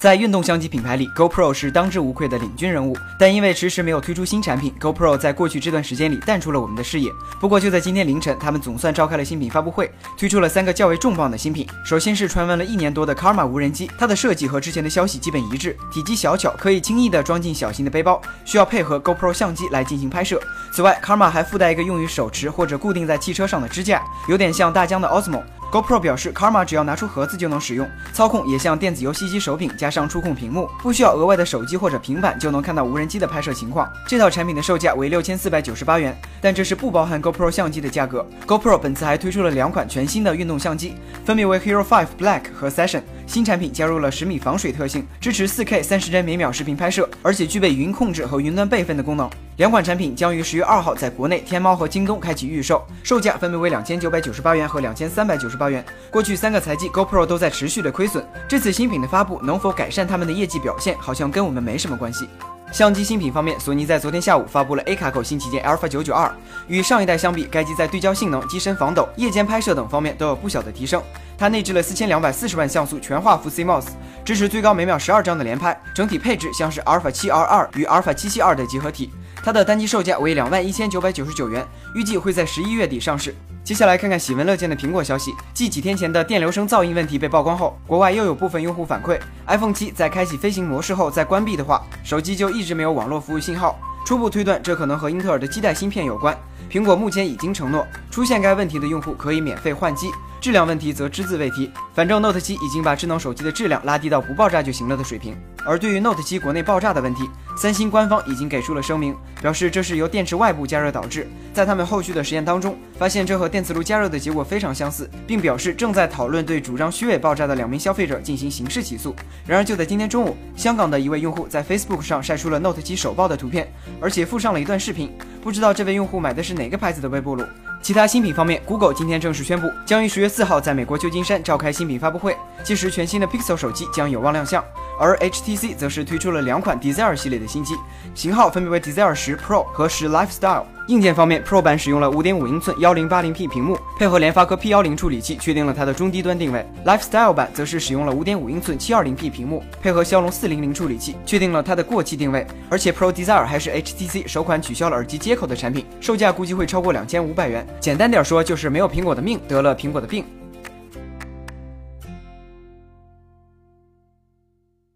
在运动相机品牌里，GoPro 是当之无愧的领军人物。但因为迟迟没有推出新产品，GoPro 在过去这段时间里淡出了我们的视野。不过就在今天凌晨，他们总算召开了新品发布会，推出了三个较为重磅的新品。首先是传闻了一年多的 Karma 无人机，它的设计和之前的消息基本一致，体积小巧，可以轻易的装进小型的背包，需要配合 GoPro 相机来进行拍摄。此外，Karma 还附带一个用于手持或者固定在汽车上的支架，有点像大疆的 Osmo。GoPro 表示，Karma 只要拿出盒子就能使用，操控也像电子游戏机手柄加上触控屏幕，不需要额外的手机或者平板就能看到无人机的拍摄情况。这套产品的售价为六千四百九十八元，但这是不包含 GoPro 相机的价格。GoPro 本次还推出了两款全新的运动相机，分别为 Hero 5 Black 和 Session。新产品加入了十米防水特性，支持 4K 三十帧每秒视频拍摄，而且具备云控制和云端备份的功能。两款产品将于十月二号在国内天猫和京东开启预售，售价分别为两千九百九十八元和两千三百九十八元。过去三个财季，GoPro 都在持续的亏损，这次新品的发布能否改善他们的业绩表现，好像跟我们没什么关系。相机新品方面，索尼在昨天下午发布了 A 卡口新旗舰 Alpha 992，与上一代相比，该机在对焦性能、机身防抖、夜间拍摄等方面都有不小的提升。它内置了四千两百四十万像素全画幅 CMOS，支持最高每秒十二张的连拍，整体配置像是 Alpha 7R2 与 Alpha 772的结合体。它的单机售价为两万一千九百九十九元，预计会在十一月底上市。接下来看看喜闻乐见的苹果消息。继几天前的电流声噪音问题被曝光后，国外又有部分用户反馈，iPhone 七在开启飞行模式后再关闭的话，手机就一直没有网络服务信号。初步推断，这可能和英特尔的基带芯片有关。苹果目前已经承诺，出现该问题的用户可以免费换机。质量问题则只字未提，反正 Note 7已经把智能手机的质量拉低到不爆炸就行了的水平。而对于 Note 7国内爆炸的问题，三星官方已经给出了声明，表示这是由电池外部加热导致。在他们后续的实验当中，发现这和电磁炉加热的结果非常相似，并表示正在讨论对主张虚伪爆炸的两名消费者进行刑事起诉。然而就在今天中午，香港的一位用户在 Facebook 上晒出了 Note 7首爆的图片，而且附上了一段视频。不知道这位用户买的是哪个牌子的微波炉？其他新品方面，Google 今天正式宣布，将于十月四号在美国旧金山召开新品发布会，届时全新的 Pixel 手机将有望亮相。而 HTC 则是推出了两款 Desire 系列的新机，型号分别为 Desire 十 Pro 和十 Lifestyle。硬件方面，Pro 版使用了5.5英寸 1080p 屏幕，配合联发科 P10 处理器，确定了它的中低端定位。Lifestyle 版则是使用了5.5英寸 720p 屏幕，配合骁龙400处理器，确定了它的过气定位。而且 Pro Desire 还是 HTC 首款取消了耳机接口的产品，售价估计会超过两千五百元。简单点说，就是没有苹果的命，得了苹果的病。